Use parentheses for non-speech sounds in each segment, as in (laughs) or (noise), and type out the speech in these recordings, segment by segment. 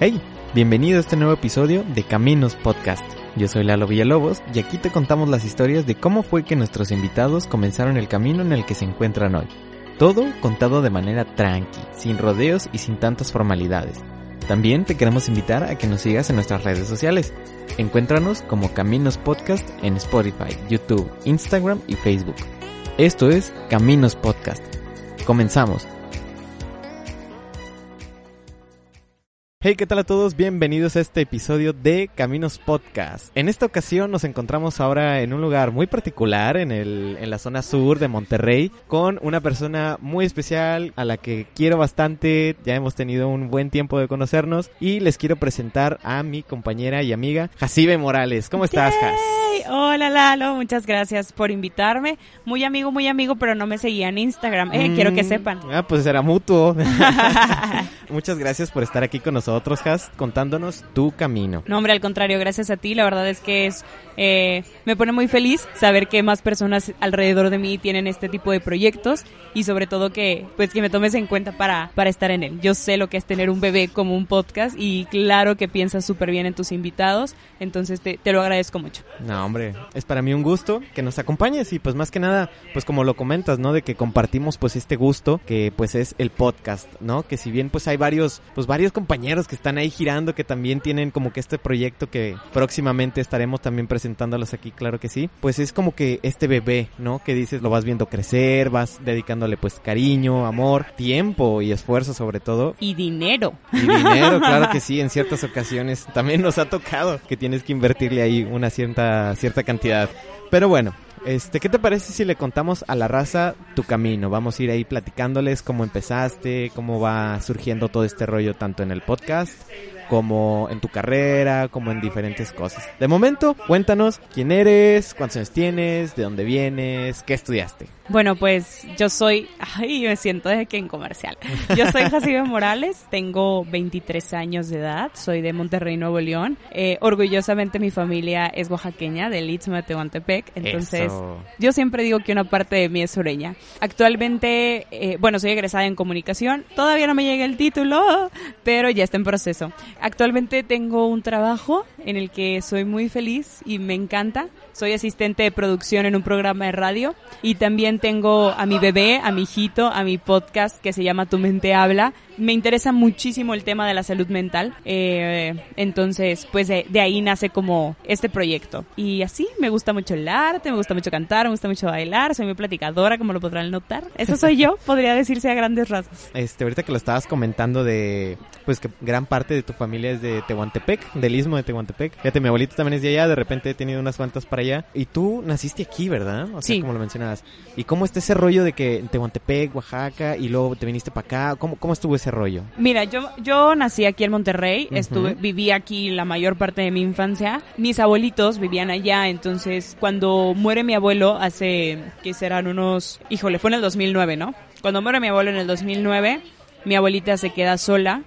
Hey, bienvenido a este nuevo episodio de Caminos Podcast. Yo soy Lalo Villalobos y aquí te contamos las historias de cómo fue que nuestros invitados comenzaron el camino en el que se encuentran hoy. Todo contado de manera tranqui, sin rodeos y sin tantas formalidades. También te queremos invitar a que nos sigas en nuestras redes sociales. Encuéntranos como Caminos Podcast en Spotify, YouTube, Instagram y Facebook. Esto es Caminos Podcast. Comenzamos. Hey, ¿qué tal a todos? Bienvenidos a este episodio de Caminos Podcast. En esta ocasión nos encontramos ahora en un lugar muy particular, en, el, en la zona sur de Monterrey, con una persona muy especial a la que quiero bastante. Ya hemos tenido un buen tiempo de conocernos y les quiero presentar a mi compañera y amiga, Jacibe Morales. ¿Cómo estás, Jas? Hola Lalo, muchas gracias por invitarme. Muy amigo, muy amigo, pero no me seguía en Instagram. Eh, quiero que Mm, sepan. Ah, pues era mutuo. (laughs) (laughs) Muchas gracias por estar aquí con nosotros, Has, contándonos tu camino. No, hombre, al contrario, gracias a ti. La verdad es que es eh, me pone muy feliz saber que más personas alrededor de mí tienen este tipo de proyectos y sobre todo que pues que me tomes en cuenta para, para estar en él. Yo sé lo que es tener un bebé como un podcast y claro que piensas súper bien en tus invitados, entonces te, te lo agradezco mucho. No, hombre, es para mí un gusto que nos acompañes y pues más que nada, pues como lo comentas, ¿no? De que compartimos pues este gusto que pues es el podcast, ¿no? Que si bien pues hay varios, pues varios compañeros que están ahí girando que también tienen como que este proyecto que próximamente estaremos también presentándolos aquí, claro que sí, pues es como que este bebé, ¿no? Que dices, lo vas viendo crecer, vas dedicándole pues cariño, amor, tiempo y esfuerzo sobre todo. Y dinero. Y dinero, (laughs) claro que sí, en ciertas ocasiones también nos ha tocado que tienes que invertirle ahí una cierta, cierta cantidad. Pero bueno, este, ¿qué te parece si le contamos a la raza tu camino? Vamos a ir ahí platicándoles cómo empezaste, cómo va surgiendo todo este rollo tanto en el podcast como en tu carrera, como en diferentes cosas. De momento, cuéntanos quién eres, cuántos años tienes, de dónde vienes, qué estudiaste. Bueno, pues yo soy, ay, me siento de que en comercial. Yo soy (laughs) Jacibe Morales, tengo 23 años de edad, soy de Monterrey, Nuevo León. Eh, orgullosamente mi familia es oaxaqueña, del Istmo de Tehuantepec, entonces Eso. yo siempre digo que una parte de mí es sureña. Actualmente, eh, bueno, soy egresada en comunicación, todavía no me llega el título, pero ya está en proceso. Actualmente tengo un trabajo en el que soy muy feliz y me encanta. Soy asistente de producción en un programa de radio y también tengo a mi bebé, a mi hijito, a mi podcast que se llama Tu mente habla. Me interesa muchísimo el tema de la salud mental, eh, entonces pues de, de ahí nace como este proyecto. Y así me gusta mucho el arte, me gusta mucho cantar, me gusta mucho bailar, soy muy platicadora como lo podrán notar. Eso soy yo, (laughs) podría decirse a grandes rasgos. Este, ahorita que lo estabas comentando de, pues que gran parte de tu familia es de Tehuantepec, del istmo de Tehuantepec. Fíjate, mi abuelito también es de allá, de repente he tenido unas cuantas para allá. Y tú naciste aquí, ¿verdad? O sea, Sí. como lo mencionabas. ¿Y cómo está ese rollo de que en Tehuantepec, Oaxaca, y luego te viniste para acá? ¿Cómo, ¿Cómo estuvo ese rollo? Mira, yo, yo nací aquí en Monterrey, estuve, viví aquí la mayor parte de mi infancia. Mis abuelitos vivían allá, entonces cuando muere mi abuelo hace, que serán unos, híjole, fue en el 2009, ¿no? Cuando muere mi abuelo en el 2009, mi abuelita se queda sola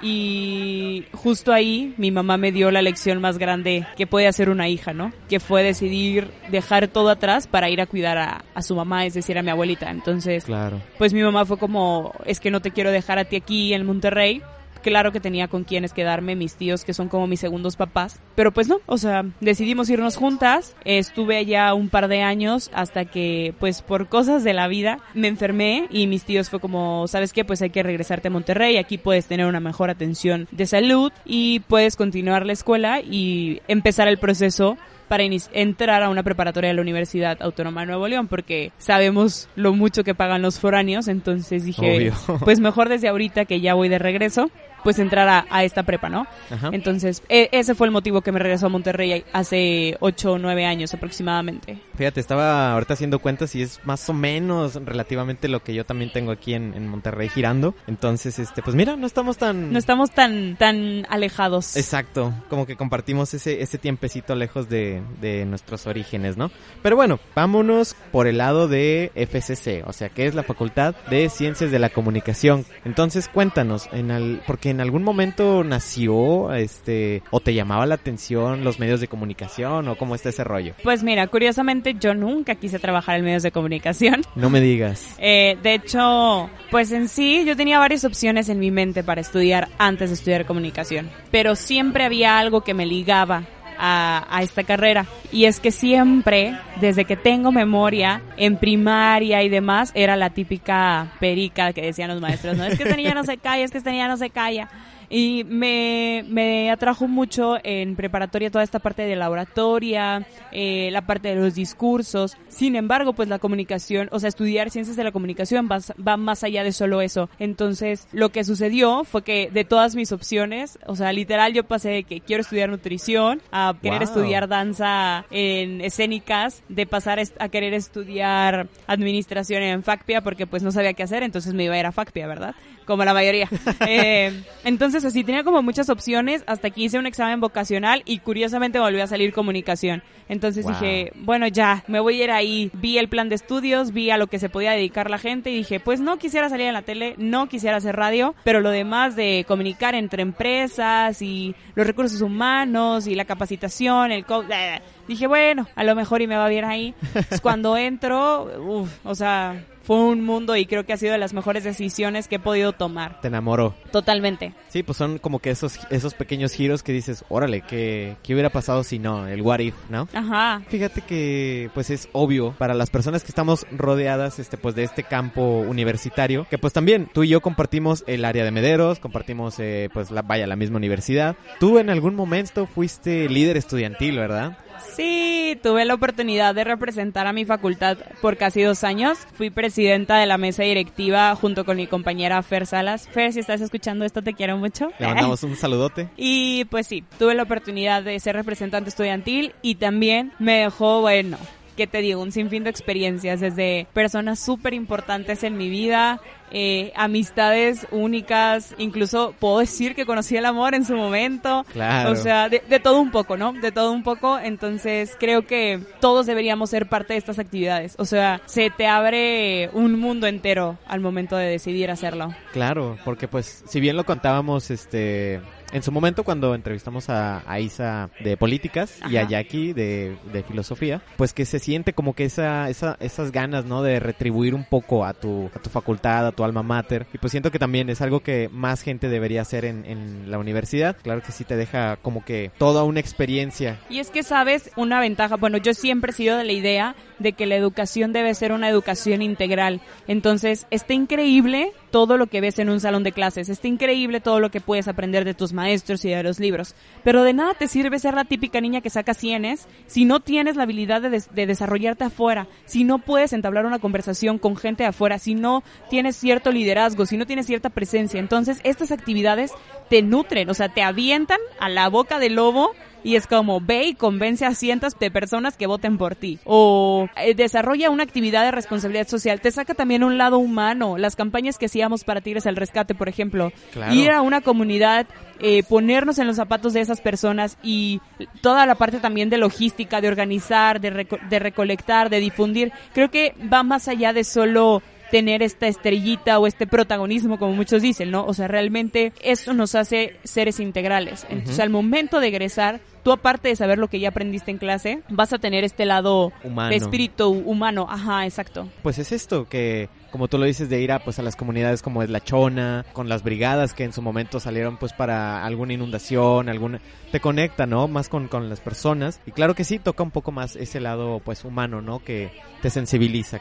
y justo ahí mi mamá me dio la lección más grande que puede hacer una hija, ¿no? Que fue decidir dejar todo atrás para ir a cuidar a, a su mamá, es decir, a mi abuelita. Entonces, Claro. pues mi mamá fue como, es que no te quiero dejar a ti aquí en Monterrey. Claro que tenía con quienes quedarme, mis tíos que son como mis segundos papás, pero pues no, o sea, decidimos irnos juntas, estuve allá un par de años hasta que pues por cosas de la vida me enfermé y mis tíos fue como, ¿sabes qué? Pues hay que regresarte a Monterrey, aquí puedes tener una mejor atención de salud y puedes continuar la escuela y empezar el proceso para entrar a una preparatoria de la Universidad Autónoma de Nuevo León, porque sabemos lo mucho que pagan los foráneos, entonces dije, Obvio. pues mejor desde ahorita que ya voy de regreso, pues entrar a, a esta prepa, ¿no? Ajá. Entonces, e- ese fue el motivo que me regresó a Monterrey hace 8 o 9 años aproximadamente. Fíjate, estaba ahorita haciendo cuentas y es más o menos relativamente lo que yo también tengo aquí en, en Monterrey girando. Entonces, este, pues mira, no estamos tan... No estamos tan, tan alejados. Exacto, como que compartimos ese, ese tiempecito lejos de, de nuestros orígenes, ¿no? Pero bueno, vámonos por el lado de FCC, o sea, que es la Facultad de Ciencias de la Comunicación. Entonces, cuéntanos, en el, porque que en algún momento nació, este, o te llamaba la atención los medios de comunicación o cómo está ese rollo? Pues mira, curiosamente yo nunca quise trabajar en medios de comunicación. (laughs) No me digas. Eh, de hecho, pues en sí yo tenía varias opciones en mi mente para estudiar antes de estudiar comunicación, pero siempre había algo que me ligaba a, a, esta carrera. Y es que siempre, desde que tengo memoria, en primaria y demás, era la típica perica que decían los maestros, no, es que esta niña no se calla, es que esta niña no se calla. Y me, me atrajo mucho en preparatoria toda esta parte de la oratoria, eh, la parte de los discursos. Sin embargo, pues la comunicación, o sea, estudiar ciencias de la comunicación va, va más allá de solo eso. Entonces, lo que sucedió fue que de todas mis opciones, o sea, literal yo pasé de que quiero estudiar nutrición a querer Wow. estudiar danza en escénicas, de pasar a querer estudiar administración en FACPIA porque pues no sabía qué hacer, entonces me iba a ir a FACPIA, ¿verdad? Como la mayoría. (laughs) Eh, entonces así tenía como muchas opciones hasta que hice un examen vocacional y curiosamente volvió a salir comunicación. Entonces Wow. dije, bueno ya, me voy a ir ahí. Vi el plan de estudios, vi a lo que se podía dedicar la gente y dije, pues no quisiera salir en la tele, no quisiera hacer radio, pero lo demás de comunicar entre empresas y los recursos humanos y la capacitación, el co eh, dije, bueno, a lo mejor y me va bien ahí. Pues cuando entro, uf, o sea, fue un mundo y creo que ha sido de las mejores decisiones que he podido tomar. Te enamoró. Totalmente. Sí, pues son como que esos, esos pequeños giros que dices, órale, ¿qué, ¿qué hubiera pasado si no? El what if, ¿no? Ajá. Fíjate que pues es obvio para las personas que estamos rodeadas este pues de este campo universitario que pues también tú y yo compartimos el área de Mederos, compartimos eh, pues la vaya la misma universidad. Tú en algún momento fuiste líder estudiantil, ¿verdad? Sí, tuve la oportunidad de representar a mi facultad por casi dos años. Fui presidenta de la mesa directiva junto con mi compañera Fer Salas. Fer, si estás escuchando esto, te quiero mucho. Le mandamos un saludote. (laughs) Y pues sí, tuve la oportunidad de ser representante estudiantil y también me dejó, bueno, ¿qué te digo? Un sinfín de experiencias, desde personas súper importantes en mi vida, eh, amistades únicas, incluso puedo decir que conocí el amor en su momento. Claro. O sea, de, de todo un poco, ¿no? De todo un poco. Entonces creo que todos deberíamos ser parte de estas actividades. O sea, se te abre un mundo entero al momento de decidir hacerlo. Claro, porque pues si bien lo contábamos este en su momento cuando entrevistamos a, a Isa de políticas y a. Jackie de, de filosofía, pues que se siente como que esa, esa, esas ganas, ¿no? De retribuir un poco a tu, a tu facultad, a tu alma mater. Y pues siento que también es algo que más gente debería hacer en, en la universidad. Claro que sí te deja como que toda una experiencia. Y es que, sabes, una ventaja, bueno, yo siempre he sido de la idea de que la educación debe ser una educación integral. Entonces, está increíble todo lo que ves en un salón de clases, está increíble todo lo que puedes aprender de tus maestros y de los libros, pero de nada te sirve ser la típica niña que saca cienes si no tienes la habilidad de, des- de desarrollarte afuera, si no puedes entablar una conversación con gente de afuera, si no tienes cierto liderazgo, si no tienes cierta presencia. Entonces, estas actividades te nutren, o sea, te avientan a la boca del lobo y es como ve y convence a cientos de personas que voten por ti. O eh, desarrolla una actividad de responsabilidad social. Te saca también un lado humano. Las campañas que hacíamos para Tigres al Rescate, por ejemplo. Claro. Ir a una comunidad, eh, ponernos en los zapatos de esas personas y toda la parte también de logística, de organizar, de, reco- de recolectar, de difundir. Creo que va más allá de solo tener esta estrellita o este protagonismo, como muchos dicen, ¿no? O sea, realmente eso nos hace seres integrales. Entonces, al momento de egresar, tú aparte de saber lo que ya aprendiste en clase, vas a tener este lado Humano. de espíritu humano. Ajá, exacto. Pues es esto, que como tú lo dices, de ir a, pues, a las comunidades como es La Chona, con las brigadas que en su momento salieron pues para alguna inundación, alguna... Te conecta, ¿no? Más con, con las personas. Y claro que sí, toca un poco más ese lado pues humano, ¿no? Que te sensibiliza.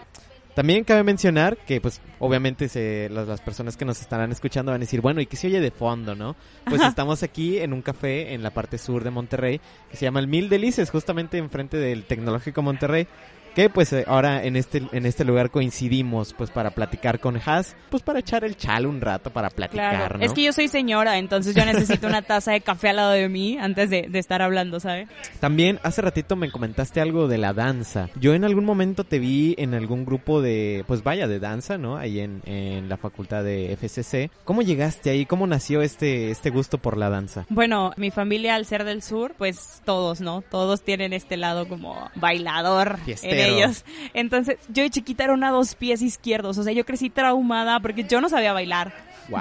También cabe mencionar que, pues, obviamente se, las, las personas que nos estarán escuchando van a decir, bueno, ¿y qué se oye de fondo, no? Pues estamos aquí en un café en la parte sur de Monterrey que se llama el Mil Delices, justamente enfrente del Tecnológico Monterrey. Que pues eh, ahora en este en este lugar coincidimos pues para platicar con Has, pues para echar el chal un rato para platicar, Claro. ¿no? Es que yo soy señora, entonces yo necesito una taza de café al lado de mí antes de, de estar hablando, ¿sabes? También hace ratito me comentaste algo de la danza. Yo en algún momento te vi en algún grupo de, pues vaya, de danza, ¿no? Ahí en, en la facultad de FCC. ¿Cómo llegaste ahí? ¿Cómo nació este, este gusto por la danza? Bueno, mi familia al ser del sur, pues todos, ¿no? Todos tienen este lado como bailador, Fiestero. Ellos. Entonces, yo de chiquita era una dos pies izquierdos, o sea, yo crecí traumada porque yo no sabía bailar.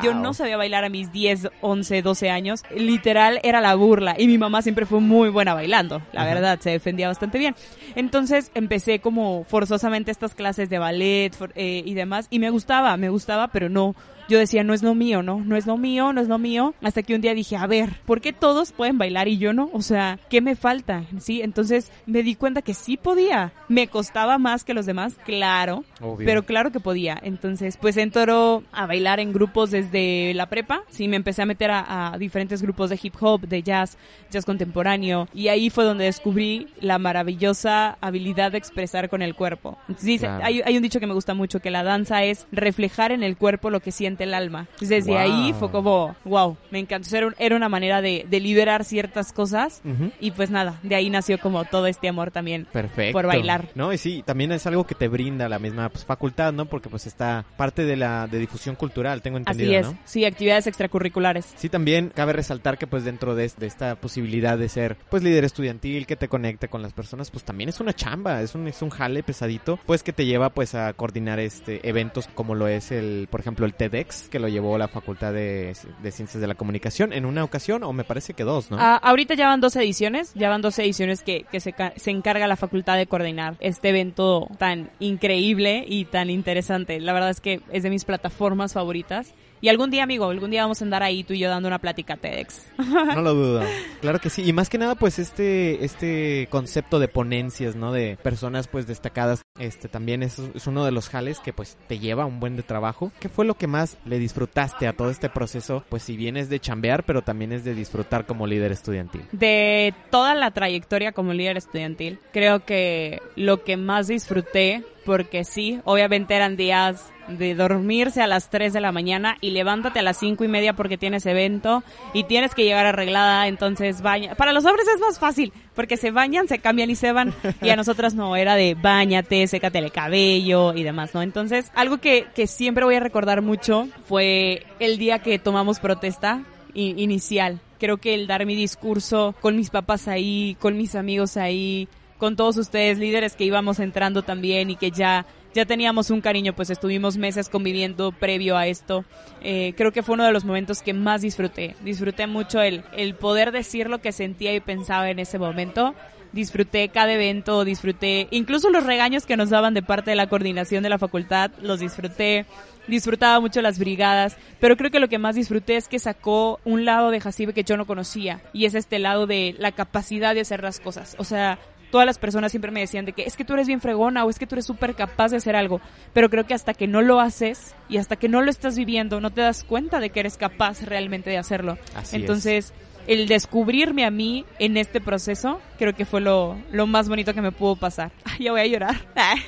Yo no sabía bailar a mis 10, 11, 12 años. Literal era la burla. Y mi mamá siempre fue muy buena bailando. La verdad, se defendía bastante bien. Entonces empecé como forzosamente estas clases de ballet eh, y demás. Y me gustaba, me gustaba, pero no, yo decía, no es lo mío, ¿no? No es lo mío, no es lo mío. Hasta que un día dije, a ver, ¿por qué todos pueden bailar y yo no? O sea, ¿qué me falta? Sí, entonces me di cuenta que sí podía. Me costaba más que los demás, claro, pero claro que podía. Entonces, pues entró a bailar en grupos desde la prepa. Sí, me empecé a meter a, diferentes grupos de hip hop, de jazz, jazz contemporáneo. Y ahí fue donde descubrí la maravillosa habilidad de expresar con el cuerpo. Sí, hay, hay un dicho que me gusta mucho, que la danza es reflejar en el cuerpo lo que el alma. Desde ahí fue como, wow, me encantó. Era, era una manera de, liberar ciertas cosas y pues nada, de ahí nació como todo este amor también Perfecto. por bailar. No, y sí, también es algo que te brinda la misma pues, facultad, ¿no? Porque pues está parte de la de difusión cultural, tengo entendido, Así es, sí, actividades extracurriculares. Sí, también cabe resaltar que pues dentro de, esta posibilidad de ser pues líder estudiantil que te conecte con las personas, pues también es una chamba, es un, es un jale pesadito, pues que te lleva pues a coordinar este eventos como lo es el, por ejemplo, el TEDx que lo llevó la Facultad de, Ciencias de la Comunicación en una ocasión, o me parece que dos, ¿no? Ah, ahorita ya van dos ediciones, ya van dos ediciones que, que se, se encarga la Facultad de coordinar este evento tan increíble y tan interesante. La verdad es que es de mis plataformas favoritas. Y algún día, amigo, algún día vamos a andar ahí tú y yo dando una plática TEDx. (laughs) No lo dudo. Claro que sí. Y más que nada, pues este, este concepto de ponencias, ¿no? De personas pues destacadas, este también es, es uno de los jales que pues te lleva un buen de trabajo. ¿Qué fue lo que más le disfrutaste a todo este proceso? Pues si bien es de chambear, pero también es de disfrutar como líder estudiantil. De toda la trayectoria como líder estudiantil, creo que lo que más disfruté porque sí, obviamente eran días de dormirse a las 3 de la mañana y levántate a las cinco y media porque tienes evento y tienes que llegar arreglada, entonces baña. Para los hombres es más fácil porque se bañan, se cambian y se van y a (laughs) nosotras no, era de bañate, sécate el cabello y demás, ¿no? Entonces, algo que, que siempre voy a recordar mucho fue el día que tomamos protesta inicial. Creo que el dar mi discurso con mis papás ahí, con mis amigos ahí, con todos ustedes, líderes que íbamos entrando también y que ya, ya teníamos un cariño, pues estuvimos meses conviviendo previo a esto. Eh, creo que fue uno de los momentos que más disfruté. Disfruté mucho el, el poder decir lo que sentía y pensaba en ese momento. Disfruté cada evento, disfruté incluso los regaños que nos daban de parte de la coordinación de la facultad, los disfruté disfrutaba mucho las brigadas, pero creo que lo que más disfruté es que sacó un lado de Jacibe que yo no conocía, y es este lado de la capacidad de hacer las cosas. O sea, todas las personas siempre me decían de que es que tú eres bien fregona o es que tú eres súper capaz de hacer algo, pero creo que hasta que no lo haces y hasta que no lo estás viviendo, no te das cuenta de que eres capaz realmente de hacerlo. Entonces, el descubrirme a mí en este proceso, creo que fue lo, lo más bonito que me pudo pasar. (laughs) ya voy a llorar.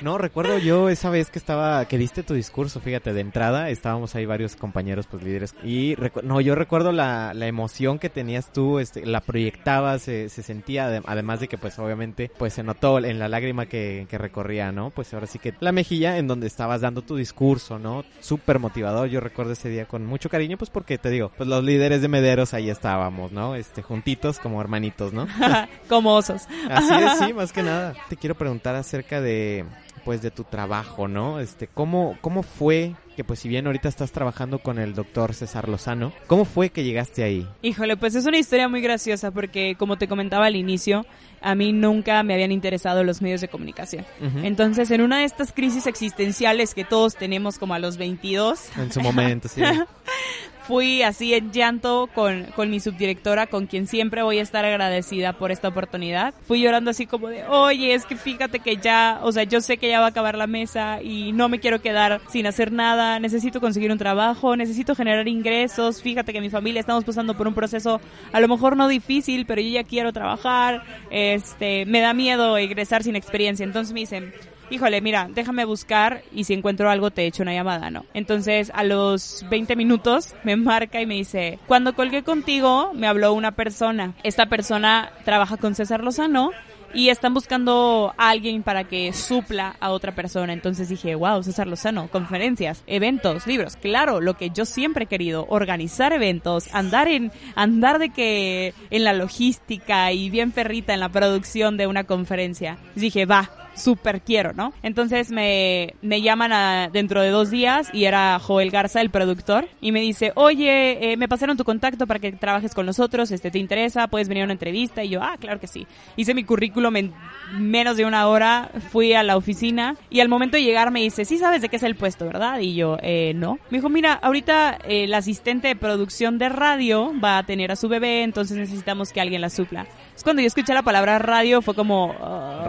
no, recuerdo yo esa vez que estaba, que diste tu discurso, fíjate, de entrada, estábamos ahí varios compañeros, pues líderes, y no, yo recuerdo la, la emoción que tenías tú, este, la proyectabas, se, se sentía, además de que pues obviamente, pues se notó en la lágrima que, que recorría, ¿no? Pues ahora sí que la mejilla en donde estabas dando tu discurso, ¿no? Súper motivador, yo recuerdo ese día con mucho cariño, pues porque te digo, pues los líderes de Mederos ahí estábamos, ¿no? Este, juntitos como hermanitos, ¿no? (laughs) como osos. Así es, sí, (laughs) más que nada. Te quiero preguntar acerca de, pues, de tu trabajo, ¿no? Este, ¿cómo, cómo fue que, pues, si bien ahorita estás trabajando con el doctor César Lozano, ¿cómo fue que llegaste ahí? Híjole, pues es una historia muy graciosa porque, como te comentaba al inicio, a mí nunca me habían interesado los medios de comunicación. Entonces, en una de estas crisis existenciales que todos tenemos como a los 22. En su momento, sí. (laughs) fui así en llanto con, con mi subdirectora, con quien siempre voy a estar agradecida por esta oportunidad. Fui llorando así como de, oye, es que fíjate que ya, o sea, yo sé que ya va a acabar la mesa y no me quiero quedar sin hacer nada, necesito conseguir un trabajo, necesito generar ingresos, fíjate que mi familia estamos pasando por un proceso a lo mejor no difícil, pero yo ya quiero trabajar, este, me da miedo egresar sin experiencia. Entonces me dicen, híjole, mira, déjame buscar y si encuentro algo te echo una llamada, ¿no? Entonces a los 20 minutos me marca y me dice, cuando colgué contigo me habló una persona. Esta persona trabaja con César Lozano y están buscando a alguien para que supla a otra persona. Entonces dije, wow, César Lozano, conferencias, eventos, libros. Claro, lo que yo siempre he querido, organizar eventos, andar en, andar de que en la logística y bien perrita en la producción de una conferencia. dije, va, súper quiero, ¿no? Entonces me, me llaman dentro de dos días y era Joel Garza, el productor, y me dice, oye, eh, me pasaron tu contacto para que trabajes con nosotros, este, ¿te interesa? ¿Puedes venir a una entrevista? Y yo, ah, claro que sí. Hice mi currículum en menos de una hora, fui a la oficina y al momento de llegar me dice, sí sabes de qué es el puesto, ¿verdad? Y yo, eh, no. Me dijo, mira, ahorita eh, el asistente de producción de radio va a tener a su bebé, entonces necesitamos que alguien la supla. Es cuando yo escuché la palabra radio fue como...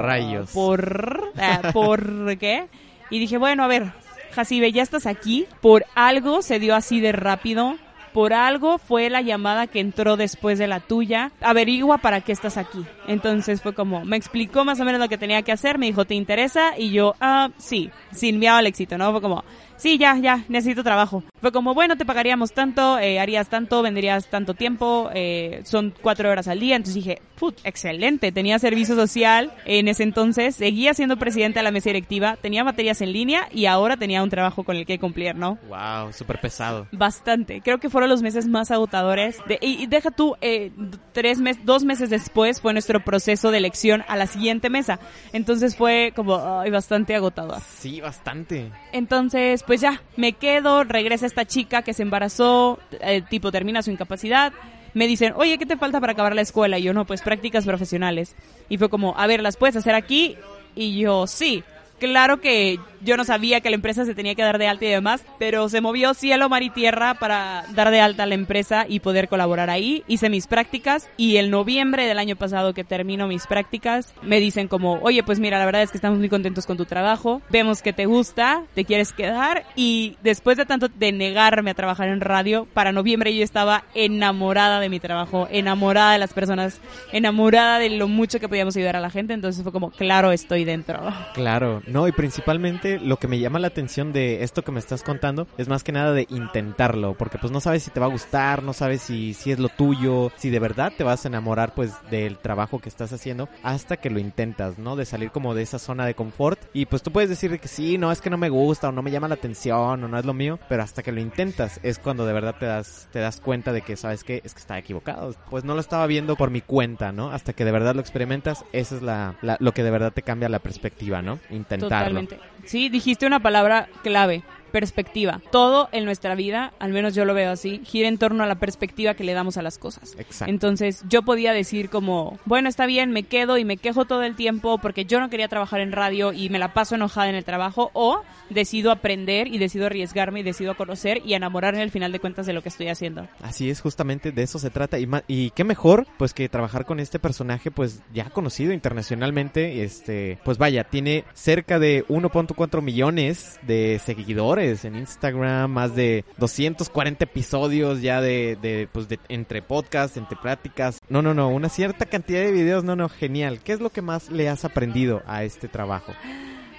Rayos. ¿Por, ah, ¿por qué? Y dije, bueno, a ver, Jacibe, ya estás aquí. Por algo se dio así de rápido. Por algo fue la llamada que entró después de la tuya. Averigua para qué estás aquí. Entonces fue como, me explicó más o menos lo que tenía que hacer. Me dijo, ¿te interesa? Y yo, ah, sí, sin miedo al éxito, ¿no? Fue como, sí, ya, ya, necesito trabajo. Fue como, bueno, te pagaríamos tanto, eh, harías tanto, vendrías tanto tiempo, eh, son cuatro horas al día. Entonces dije, put, excelente. Tenía servicio social en ese entonces, seguía siendo presidente de la mesa directiva, tenía materias en línea y ahora tenía un trabajo con el que cumplir, ¿no? Wow, súper pesado. Bastante. Creo que fueron los meses más agotadores. De, y, y deja tú, eh, tres meses, dos meses después fue nuestro proceso de elección a la siguiente mesa. Entonces fue como ay, bastante agotador. Sí, bastante. Entonces, pues ya, me quedo, regresa esta chica que se embarazó, eh, tipo termina su incapacidad. Me dicen, oye, ¿qué te falta para acabar la escuela? Y yo, no, pues prácticas profesionales. Y fue como, a ver, ¿las puedes hacer aquí? Y yo, sí. Claro que yo no sabía que la empresa se tenía que dar de alta y demás, pero se movió cielo, mar y tierra para dar de alta a la empresa y poder colaborar ahí. Hice mis prácticas y el noviembre del año pasado que termino mis prácticas, me dicen como, oye, pues mira, la verdad es que estamos muy contentos con tu trabajo, vemos que te gusta, te quieres quedar y después de tanto de negarme a trabajar en radio, para noviembre yo estaba enamorada de mi trabajo, enamorada de las personas, enamorada de lo mucho que podíamos ayudar a la gente, entonces fue como, claro, estoy dentro. Claro, no, y principalmente lo que me llama la atención de esto que me estás contando es más que nada de intentarlo, porque pues no sabes si te va a gustar, no sabes si, si es lo tuyo, si de verdad te vas a enamorar pues del trabajo que estás haciendo hasta que lo intentas, ¿no? De salir como de esa zona de confort y pues tú puedes decir que sí, no, es que no me gusta o no me llama la atención o no es lo mío, pero hasta que lo intentas es cuando de verdad te das, te das cuenta de que, ¿sabes qué? Es que estaba equivocado. Pues no lo estaba viendo por mi cuenta, ¿no? Hasta que de verdad lo experimentas, eso es la, lo que de verdad te cambia la perspectiva, ¿no? Intentarlo. Totalmente. Dijiste una palabra clave, perspectiva. Todo en nuestra vida, al menos yo lo veo así, gira en torno a la perspectiva que le damos a las cosas. Exacto. Entonces yo podía decir como, bueno, está bien, me quedo y me quejo todo el tiempo porque yo no quería trabajar en radio y me la paso enojada en el trabajo, o decido aprender y decido arriesgarme y decido conocer y enamorarme al final de cuentas de lo que estoy haciendo. Así es, justamente de eso se trata. Y, y qué mejor, pues, que trabajar con este personaje, pues, ya conocido internacionalmente. Este, pues vaya, tiene cerca de 1.4 millones de seguidores en Instagram, más de 240 episodios ya de, de pues, de, entre podcasts, entre pláticas. No, no, no, una cierta cantidad de videos. No, no, genial. ¿Qué es lo que más le has aprendido a este trabajo?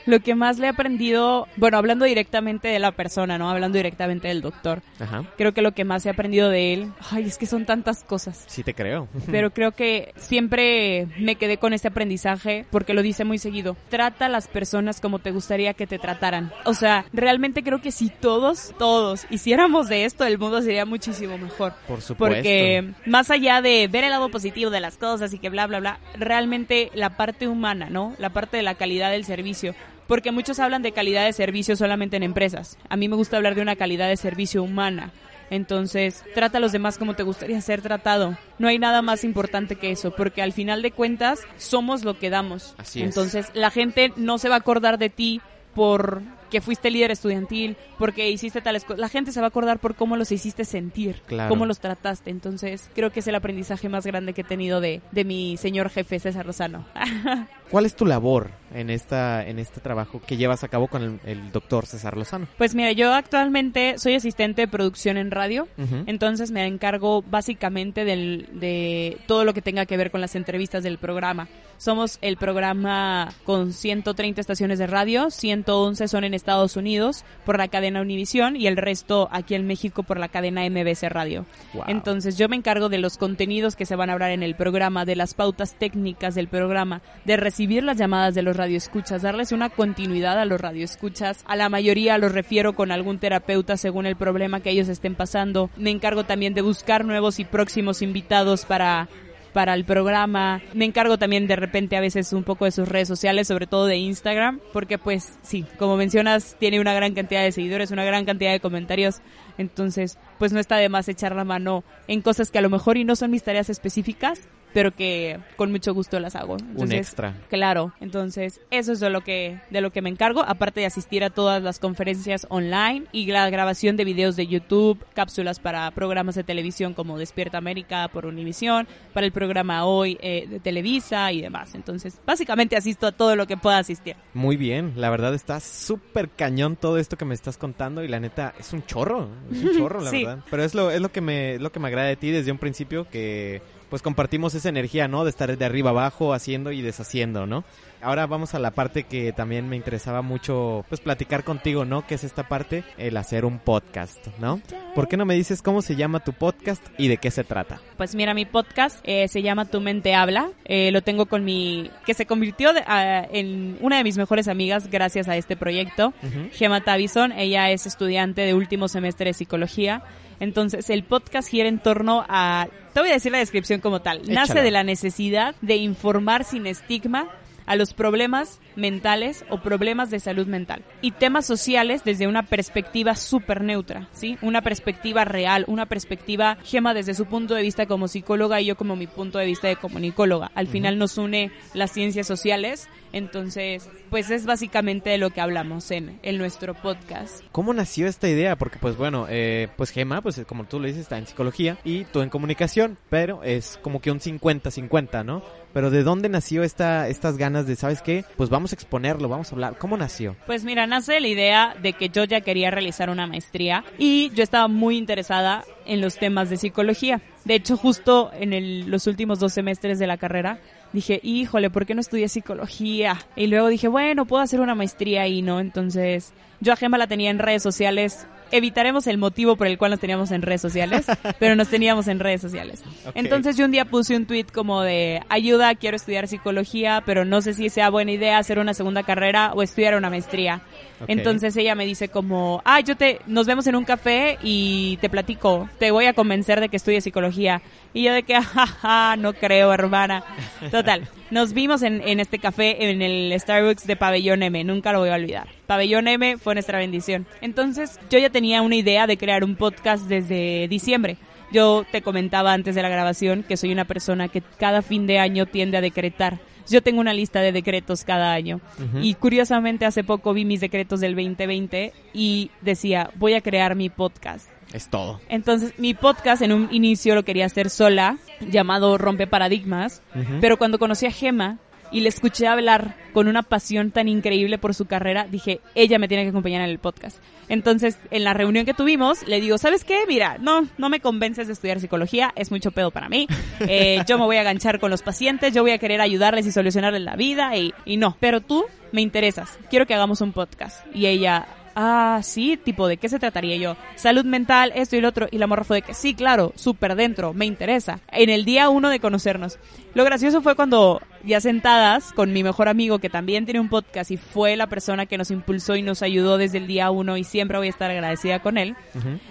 Lo que más le he aprendido, bueno, hablando directamente de la persona, ¿no? Hablando directamente del doctor. Ajá. Creo que lo que más he aprendido de él, ay, es que son tantas cosas. Sí te creo. Pero (laughs) creo que siempre me quedé con este aprendizaje porque lo dice muy seguido. Trata a las personas como te gustaría que te trataran. O sea, realmente creo que si todos, todos hiciéramos de esto, el mundo sería muchísimo mejor. Por supuesto. Porque más allá de ver el lado positivo de las cosas y que bla, bla, bla, realmente la parte humana, ¿no? La parte de la calidad del servicio. Porque muchos hablan de calidad de servicio solamente en empresas. A mí me gusta hablar de una calidad de servicio humana. Entonces, trata a los demás como te gustaría ser tratado. No hay nada más importante que eso, porque al final de cuentas somos lo que damos. Así es. Entonces, la gente no se va a acordar de ti por que fuiste líder estudiantil, porque hiciste tales cosas. La gente se va a acordar por cómo los hiciste sentir, Claro. cómo los trataste. Entonces, creo que es el aprendizaje más grande que he tenido de, de mi señor jefe César Lozano. (laughs) ¿Cuál es tu labor en esta en este trabajo que llevas a cabo con el, el doctor César Lozano? Pues mira, yo actualmente soy asistente de producción en radio. Entonces me encargo básicamente del, de todo lo que tenga que ver con las entrevistas del programa. Somos el programa con 130 estaciones de radio, 111 son en Estados Unidos por la cadena Univisión y el resto aquí en México por la cadena MBC Radio. Wow. Entonces yo me encargo de los contenidos que se van a hablar en el programa, de las pautas técnicas del programa, de recibir las llamadas de los radioescuchas, darles una continuidad a los radioescuchas. A la mayoría los refiero con algún terapeuta según el problema que ellos estén pasando. Me encargo también de buscar nuevos y próximos invitados para para el programa. Me encargo también de repente a veces un poco de sus redes sociales, sobre todo de Instagram, porque pues sí, como mencionas, tiene una gran cantidad de seguidores, una gran cantidad de comentarios, entonces pues no está de más echar la mano en cosas que a lo mejor y no son mis tareas específicas, pero que con mucho gusto las hago. un extra. Claro, entonces eso es de lo que de lo que me encargo, aparte de asistir a todas las conferencias online y la grabación de videos de YouTube, cápsulas para programas de televisión como Despierta América por Univisión, para el programa Hoy eh, de Televisa y demás. Entonces, básicamente asisto a todo lo que pueda asistir. Muy bien, la verdad está súper cañón todo esto que me estás contando y la neta es un chorro, es un chorro, la verdad. Pero es lo es lo que me lo que me agrada de ti desde un principio que pues compartimos esa energía, ¿no? De estar de arriba abajo haciendo y deshaciendo, ¿no? Ahora vamos a la parte que también me interesaba mucho, pues platicar contigo, ¿no? Que es esta parte, el hacer un podcast, ¿no? ¿Por qué no me dices cómo se llama tu podcast y de qué se trata? Pues mira, mi podcast eh, se llama Tu Mente Habla. Eh, lo tengo con mi, que se convirtió en una de mis mejores amigas gracias a este proyecto, Gemma Tavison. Ella es estudiante de último semestre de psicología entonces, el podcast gira en torno a, te voy a decir la descripción como tal, nace de la necesidad de informar sin estigma a los problemas mentales o problemas de salud mental y temas sociales desde una perspectiva súper neutra, ¿sí? Una perspectiva real, una perspectiva Gema desde su punto de vista como psicóloga y yo como mi punto de vista de comunicóloga. Al final nos une las ciencias sociales, entonces pues es básicamente de lo que hablamos en, en nuestro podcast. ¿Cómo nació esta idea? Porque pues bueno, eh, pues Gema, pues como tú lo dices, está en psicología y tú en comunicación, pero es como que un 50-50, ¿no? Pero ¿de dónde nació esta, estas ganas de, ¿sabes qué? Pues vamos a exponerlo, vamos a hablar. ¿Cómo nació? Pues mira, nace la idea de que yo ya quería realizar una maestría y yo estaba muy interesada en los temas de psicología. De hecho, justo en los últimos dos semestres de la carrera, dije, híjole, ¿por qué no estudié psicología? Y luego dije, bueno, puedo hacer una maestría y no. Entonces, yo a Gema la tenía en redes sociales evitaremos el motivo por el cual nos teníamos en redes sociales, (laughs) pero nos teníamos en redes sociales. Entonces yo un día puse un tweet como de ayuda, quiero estudiar psicología, pero no sé si sea buena idea hacer una segunda carrera o estudiar una maestría. Entonces ella me dice como, ah, yo te, nos vemos en un café y te platico, te voy a convencer de que estudie psicología. Y yo de que, (laughs) jaja, no creo, hermana. Total, (laughs) nos vimos en, en este café en el Starbucks de Pabellón M, nunca lo voy a olvidar. Pabellón M fue nuestra bendición. Entonces yo ya tenía una idea de crear un podcast desde diciembre. Yo te comentaba antes de la grabación que soy una persona que cada fin de año tiende a decretar. Yo tengo una lista de decretos cada año. Y curiosamente hace poco vi mis decretos del 2020 y decía, voy a crear mi podcast. Es todo. Entonces, mi podcast en un inicio lo quería hacer sola, llamado Rompe Paradigmas, pero cuando conocí a Gema y le escuché hablar con una pasión tan increíble por su carrera, dije, ella me tiene que acompañar en el podcast. Entonces, en la reunión que tuvimos, le digo, ¿sabes qué? Mira, no, no me convences de estudiar psicología, es mucho pedo para mí. Eh, yo me voy a ganchar con los pacientes, yo voy a querer ayudarles y solucionarles la vida y, y no. Pero tú me interesas, quiero que hagamos un podcast. Y ella, ah, sí, tipo, ¿de qué se trataría yo? Salud mental, esto y el otro. Y la morra fue de que, sí, claro, súper dentro, me interesa. En el día uno de conocernos. Lo gracioso fue cuando, ya sentadas, con mi mejor amigo, que también tiene un podcast y fue la persona que nos impulsó y nos ayudó desde el día uno y siempre voy a estar agradecida con él.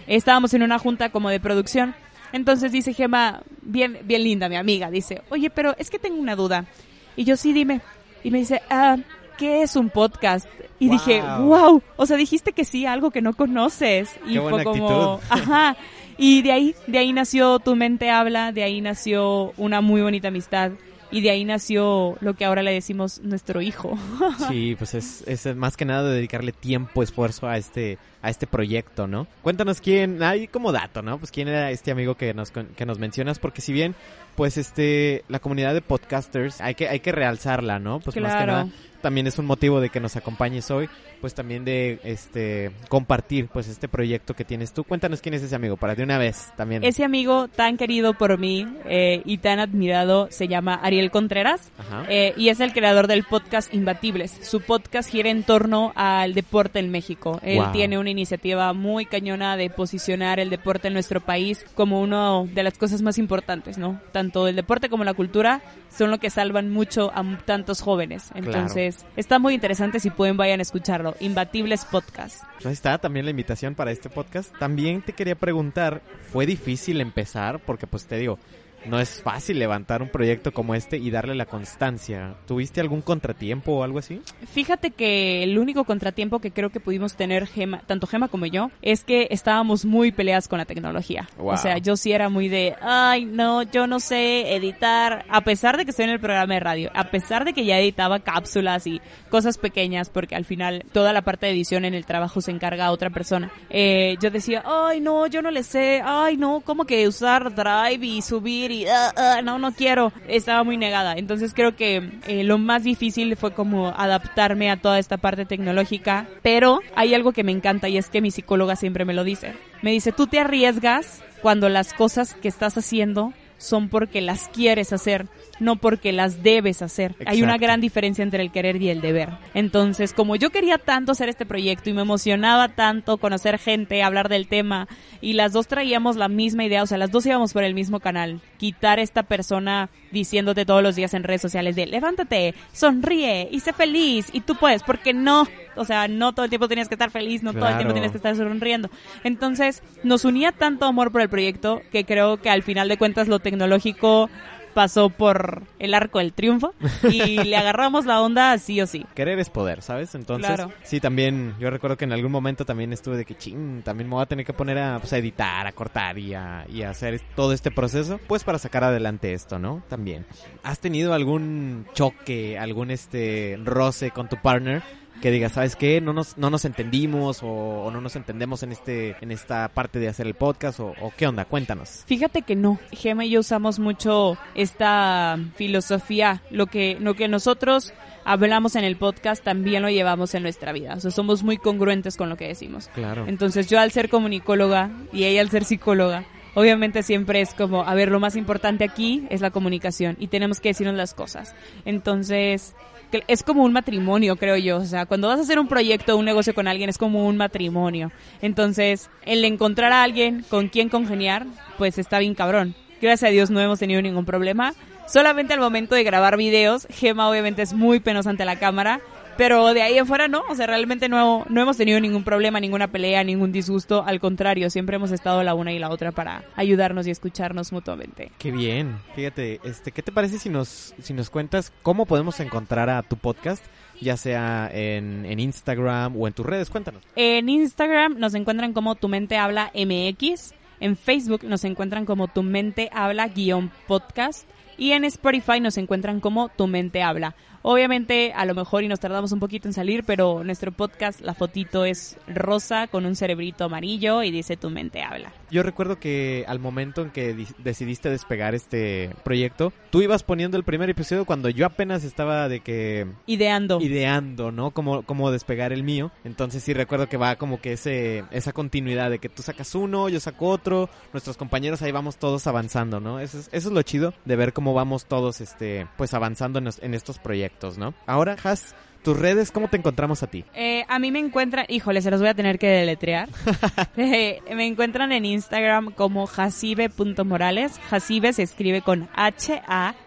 Estábamos en una junta como de producción. Entonces dice Gema, bien, bien linda, mi amiga, dice, oye, pero es que tengo una duda. Y yo, sí, dime. Y me dice, ah, ¿qué es un podcast? Y dije, wow, o sea, dijiste que sí, algo que no conoces. Y fue como, (laughs) ajá. Y de ahí, de ahí nació Tu Mente Habla, de ahí nació una muy bonita amistad y de ahí nació lo que ahora le decimos nuestro hijo. (laughs) Sí, pues es, es más que nada de dedicarle tiempo, esfuerzo a este a este proyecto, ¿no? Cuéntanos quién, ahí como dato, ¿no? Pues quién era este amigo que nos que nos mencionas porque si bien pues este la comunidad de podcasters hay que hay que realzarla, ¿no? Pues más que nada también es un motivo de que nos acompañes hoy, pues también de este compartir pues este proyecto que tienes tú. Cuéntanos quién es ese amigo para de una vez también. Ese amigo tan querido por mí eh, y tan admirado se llama Ariel Contreras eh, y es el creador del podcast Imbatibles. Su podcast gira en torno al deporte en México. Él tiene una iniciativa muy cañona de posicionar el deporte en nuestro país como una de las cosas más importantes, ¿no? Tanto el deporte como la cultura son lo que salvan mucho a tantos jóvenes. Entonces, está muy interesante si pueden vayan a escucharlo. Imbatibles Podcast. Pues ahí está también la invitación para este podcast. También te quería preguntar, ¿fue difícil empezar? Porque pues te digo, no es fácil levantar un proyecto como este y darle la constancia. ¿Tuviste algún contratiempo o algo así? Fíjate que el único contratiempo que creo que pudimos tener Gema, tanto Gema como yo, es que estábamos muy peleadas con la tecnología. Wow. O sea, yo sí era muy de, ay, no, yo no sé editar, a pesar de que estoy en el programa de radio, a pesar de que ya editaba cápsulas y cosas pequeñas, porque al final toda la parte de edición en el trabajo se encarga a otra persona. Eh, yo decía, ay, no, yo no le sé, ay, no, ¿cómo que usar Drive y subir y, ah, ah, no, no quiero? Estaba muy negada. Entonces creo que eh, lo más difícil fue como adaptarme a toda esta parte tecnológica, pero hay algo que me encanta y es que mi psicóloga siempre me lo dice. Me dice, tú te arriesgas cuando las cosas que estás haciendo son porque las quieres hacer, no porque las debes hacer. Hay una gran diferencia entre el querer y el deber. Entonces, como yo quería tanto hacer este proyecto y me emocionaba tanto conocer gente, hablar del tema, y las dos traíamos la misma idea, o sea, las dos íbamos por el mismo canal, quitar esta persona diciéndote todos los días en redes sociales de levántate, sonríe y sé feliz y tú puedes, porque no, o sea, no todo el tiempo tenías que estar feliz, no todo el tiempo tienes que estar sonriendo. Entonces, nos unía tanto amor por el proyecto que creo que al final de cuentas lo tecnológico pasó por el arco del triunfo y (laughs) le agarramos la onda sí o sí. Querer es poder, ¿sabes? Entonces, Claro. sí, también, yo recuerdo que en algún momento también estuve de que, ching, también me voy a tener que poner a, pues, a editar, a cortar y a, y a hacer todo este proceso, pues para sacar adelante esto, ¿no? También. ¿Has tenido algún choque, algún este roce con tu partner? Que digas, ¿sabes qué? No nos, no nos entendimos o, o no nos entendemos en este en esta parte de hacer el podcast o, o qué onda, cuéntanos. Fíjate que no. Gema y yo usamos mucho esta filosofía. Lo que, lo que nosotros hablamos en el podcast también lo llevamos en nuestra vida. O sea, somos muy congruentes con lo que decimos. Claro. Entonces yo al ser comunicóloga y ella al ser psicóloga, obviamente siempre es como, a ver, lo más importante aquí es la comunicación y tenemos que decirnos las cosas. Entonces, es como un matrimonio, creo yo. O sea, cuando vas a hacer un proyecto un negocio con alguien es como un matrimonio. Entonces, el encontrar a alguien con quien congeniar, pues está bien cabrón. Gracias a Dios no hemos tenido ningún problema. Solamente al momento de grabar videos, Gema obviamente es muy penosa ante la cámara, pero de ahí en fuera no, o sea, realmente no, no hemos tenido ningún problema, ninguna pelea, ningún disgusto, al contrario, siempre hemos estado la una y la otra para ayudarnos y escucharnos mutuamente. Qué bien. Fíjate, este, ¿qué te parece si nos, si nos cuentas cómo podemos encontrar a tu podcast? Ya sea en, en Instagram o en tus redes, cuéntanos. En Instagram nos encuentran como Tu Mente Habla MX, en Facebook nos encuentran como Tu Mente Habla guion podcast y en Spotify nos encuentran como Tu Mente Habla. Obviamente, a lo mejor y nos tardamos un poquito en salir, pero nuestro podcast, la fotito es rosa con un cerebrito amarillo y dice Tu Mente Habla. Yo recuerdo que al momento en que di- decidiste despegar este proyecto, tú ibas poniendo el primer episodio cuando yo apenas estaba de que Ideando. ideando, ¿no? Cómo, cómo despegar el mío. Entonces sí recuerdo que va como que ese, esa continuidad de que tú sacas uno, yo saco otro, nuestros compañeros ahí vamos todos avanzando, ¿no? Eso es, eso es lo chido de ver cómo vamos todos, este, pues avanzando en estos proyectos, ¿no? Ahora, Has, tus redes, ¿cómo te encontramos a ti? Eh, a mí me encuentran, híjole, se los voy a tener que deletrear. (laughs) Eh, me encuentran en Instagram como jacibe.morales. Jacibe se escribe con H-A-S-S-I-B-E.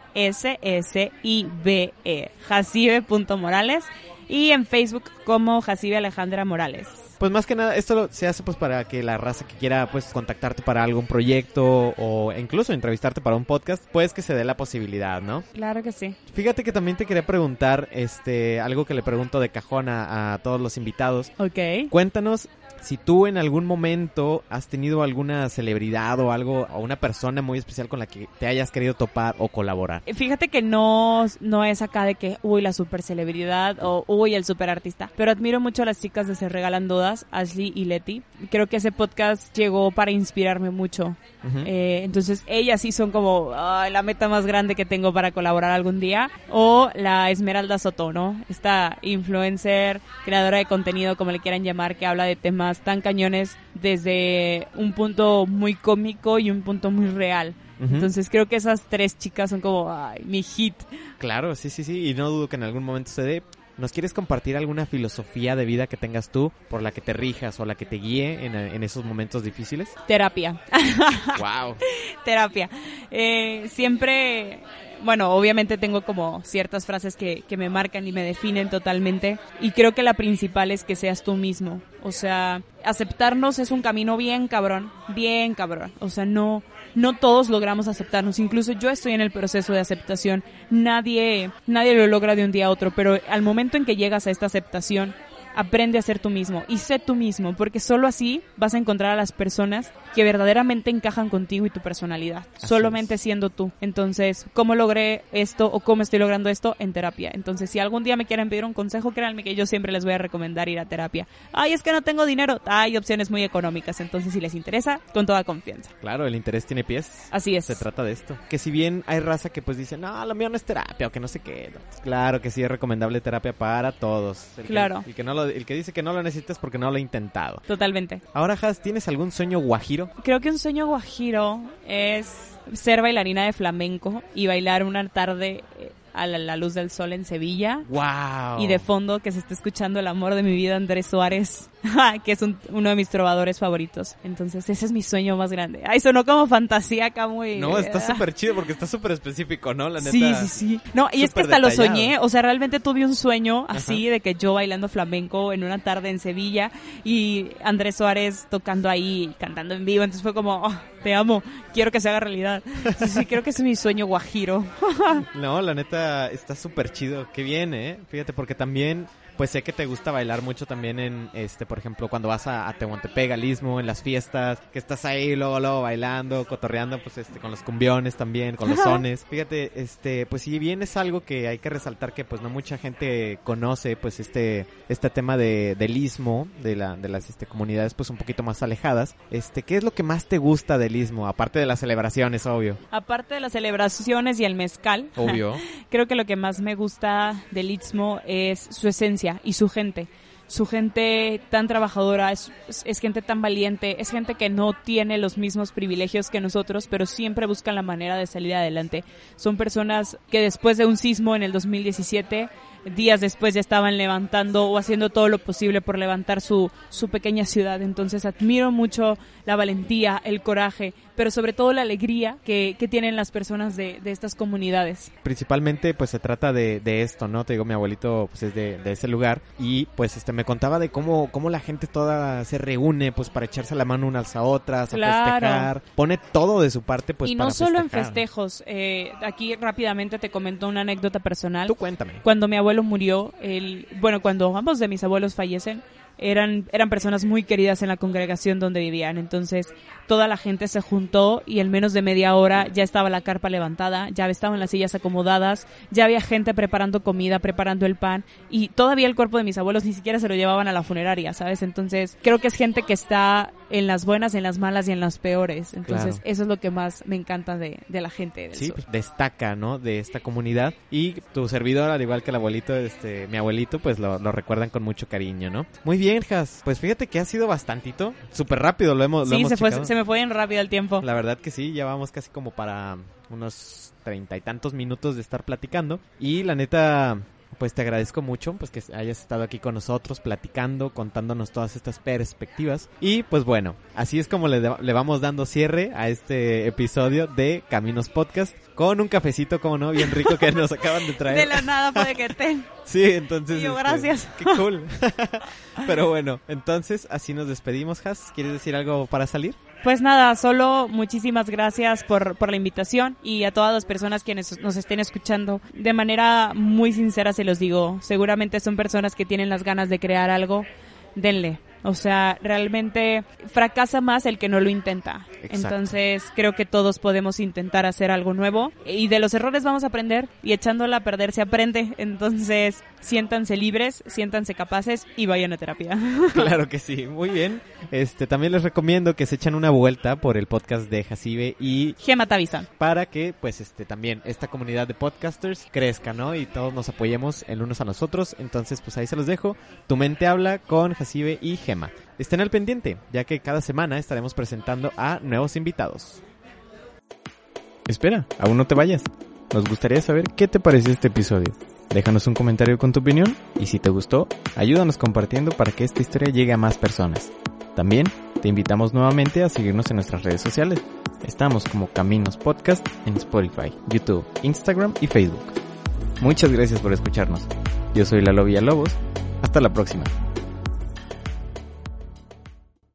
Jacibe.morales. Y en Facebook como Jacibe Alejandra Morales. Pues más que nada, esto se hace pues para que la raza que quiera pues contactarte para algún proyecto o incluso entrevistarte para un podcast, pues que se dé la posibilidad, ¿no? Claro que sí. Fíjate que también te quería preguntar, este, algo que le pregunto de cajón a, a todos los invitados. Ok. Cuéntanos si tú en algún momento has tenido alguna celebridad o algo, o una persona muy especial con la que te hayas querido topar o colaborar. Fíjate que no, no es acá de que, uy, la super celebridad o uy, el super artista. Pero admiro mucho a las chicas de Se Regalan Dudas, Ashley y Leti. Creo que ese podcast llegó para inspirarme mucho. Ujú. Eh, entonces, ellas sí son como la meta más grande que tengo para colaborar algún día. O la Esmeralda Soto, ¿no? Esta influencer, creadora de contenido, como le quieran llamar, que habla de temas tan cañones desde un punto muy cómico y un punto muy real. Entonces creo que esas tres chicas son como ay, mi hit. Claro, sí, sí, sí, y no dudo que en algún momento se dé. ¿Nos quieres compartir alguna filosofía de vida que tengas tú por la que te rijas o la que te guíe en, en esos momentos difíciles? Terapia. (laughs) wow. Terapia. Eh, siempre, bueno, obviamente tengo como ciertas frases que, que me marcan y me definen totalmente. Y creo que la principal es que seas tú mismo. O sea, aceptarnos es un camino bien cabrón, bien cabrón. O sea, no, no todos logramos aceptarnos, incluso yo estoy en el proceso de aceptación. Nadie nadie lo logra de un día a otro, pero al momento en que llegas a esta aceptación aprende a ser tú mismo y sé tú mismo, porque solo así vas a encontrar a las personas que verdaderamente encajan contigo y tu personalidad, solamente siendo tú. Entonces, ¿cómo logré esto o cómo estoy logrando esto? En terapia. Entonces, si algún día me quieren pedir un consejo, créanme que yo siempre les voy a recomendar ir a terapia. Ay, es que no tengo dinero. Hay opciones muy económicas, entonces si les interesa, con toda confianza. Claro, el interés tiene pies. Así es. Se trata de esto. Que si bien hay raza que pues dice, no, lo mío no es terapia o que no sé qué. Claro que sí es recomendable terapia para todos. claro. y que no lo el que dice que no lo necesitas porque no lo ha intentado. Totalmente. Ahora, Has, ¿tienes algún sueño guajiro? Creo que un sueño guajiro es ser bailarina de flamenco y bailar una tarde eh, a la, luz del sol en Sevilla. ¡Wow! Y de fondo que se está escuchando el amor de mi vida, Andrés Suárez, (laughs) que es uno de mis trovadores favoritos. Entonces ese es mi sueño más grande. Ay, sonó como fantasía acá muy... No, está súper chido porque está súper específico, ¿no? La neta. Sí, sí, sí. No, y es que hasta lo soñé. O sea, realmente tuve un sueño así de que yo bailando flamenco en una tarde en Sevilla y Andrés Suárez tocando ahí, cantando en vivo. Entonces fue como, oh, te amo, quiero que se haga realidad. Sí, sí, creo que es mi sueño guajiro. (laughs) no, la neta está súper chido. Qué bien, ¿eh? Fíjate, porque también pues sé que te gusta bailar mucho también en, este, por ejemplo, cuando vas a, a Tehuantepec, al en las fiestas, que estás ahí luego, luego bailando, cotorreando, pues este, con los cumbiones también, con los sones. Fíjate, este, pues si bien es algo que hay que resaltar que pues no mucha gente conoce, pues este, este tema de, del istmo, de la, de las, este, comunidades pues un poquito más alejadas, este, ¿qué es lo que más te gusta del istmo? Aparte de las celebraciones, obvio. Aparte de las celebraciones y el mezcal. Obvio. (laughs) creo que lo que más me gusta del istmo es su esencia y su gente. Su gente tan trabajadora, es, es, gente tan valiente, es gente que no tiene los mismos privilegios que nosotros, pero siempre buscan la manera de salir adelante. Son personas que después de un sismo en el 2017 días después ya estaban levantando o haciendo todo lo posible por levantar su, su pequeña ciudad. Entonces admiro mucho la valentía, el coraje, pero sobre todo la alegría que, que tienen las personas de, de, estas comunidades. Principalmente pues se trata de, de, esto, ¿no? Te digo, mi abuelito pues es de, de, ese lugar y pues este me contaba de cómo, cómo la gente toda se reúne pues para echarse la mano unas a otras, a festejar, pone todo de su parte pues Y no solo en festejos, eh, aquí rápidamente te comento una anécdota personal. Tú cuéntame. Cuando mi abuelo murió, el, bueno, cuando ambos de mis abuelos fallecen, eran, eran personas muy queridas en la congregación donde vivían. Entonces, toda la gente se juntó y en menos de media hora ya estaba la carpa levantada, ya estaban las sillas acomodadas, ya había gente preparando comida, preparando el pan y todavía el cuerpo de mis abuelos ni siquiera se lo llevaban a la funeraria, ¿sabes? Entonces, creo que es gente que está en las buenas, en las malas y en las peores. Entonces, eso es lo que más me encanta de, de la gente. sí, pues destaca, ¿no? De esta comunidad y tu servidor, al igual que el abuelito, este, mi abuelito, pues lo, lo recuerdan con mucho cariño, ¿no? Muy bien, Jas. Pues fíjate que ha sido bastantito, súper rápido, lo hemos, sí, lo hemos se, fue, se me fue en rápido el tiempo. La verdad que sí, ya vamos casi como para unos treinta y tantos minutos de estar platicando. Y la neta, pues te agradezco mucho pues que hayas estado aquí con nosotros platicando, contándonos todas estas perspectivas. Y pues bueno, así es como le, le, vamos dando cierre a este episodio de Caminos Podcast con un cafecito, como no, bien rico que nos acaban de traer. (laughs) De la nada puede que te. (laughs) sí, entonces. Yo, este, gracias. Qué cool. (laughs) Pero bueno, entonces así nos despedimos, Has. ¿Quieres decir algo para salir? Pues nada, solo muchísimas gracias por, por la invitación y a todas las personas quienes nos estén escuchando. De manera muy sincera se los digo, seguramente son personas que tienen las ganas de crear algo, denle. O sea, realmente fracasa más el que no lo intenta. Exacto. Entonces, creo que todos podemos intentar hacer algo nuevo y de los errores vamos a aprender y echándola a perder se aprende. Entonces, siéntanse libres, siéntanse capaces y vayan a terapia. (laughs) Claro que sí, muy bien. Este, también les recomiendo que se echen una vuelta por el podcast de Jacibe y Gema Tavisa para que pues este también esta comunidad de podcasters crezca, ¿no? Y todos nos apoyemos el unos a nosotros. Entonces, pues ahí se los dejo. Tu mente habla con Jacibe y Gema. Estén al pendiente, ya que cada semana estaremos presentando a nuevos invitados. Espera, aún no te vayas. Nos gustaría saber qué te pareció este episodio. Déjanos un comentario con tu opinión y si te gustó, ayúdanos compartiendo para que esta historia llegue a más personas. También te invitamos nuevamente a seguirnos en nuestras redes sociales. Estamos como Caminos Podcast en Spotify, YouTube, Instagram y Facebook. Muchas gracias por escucharnos. Yo soy Lalo Villalobos. Hasta la próxima.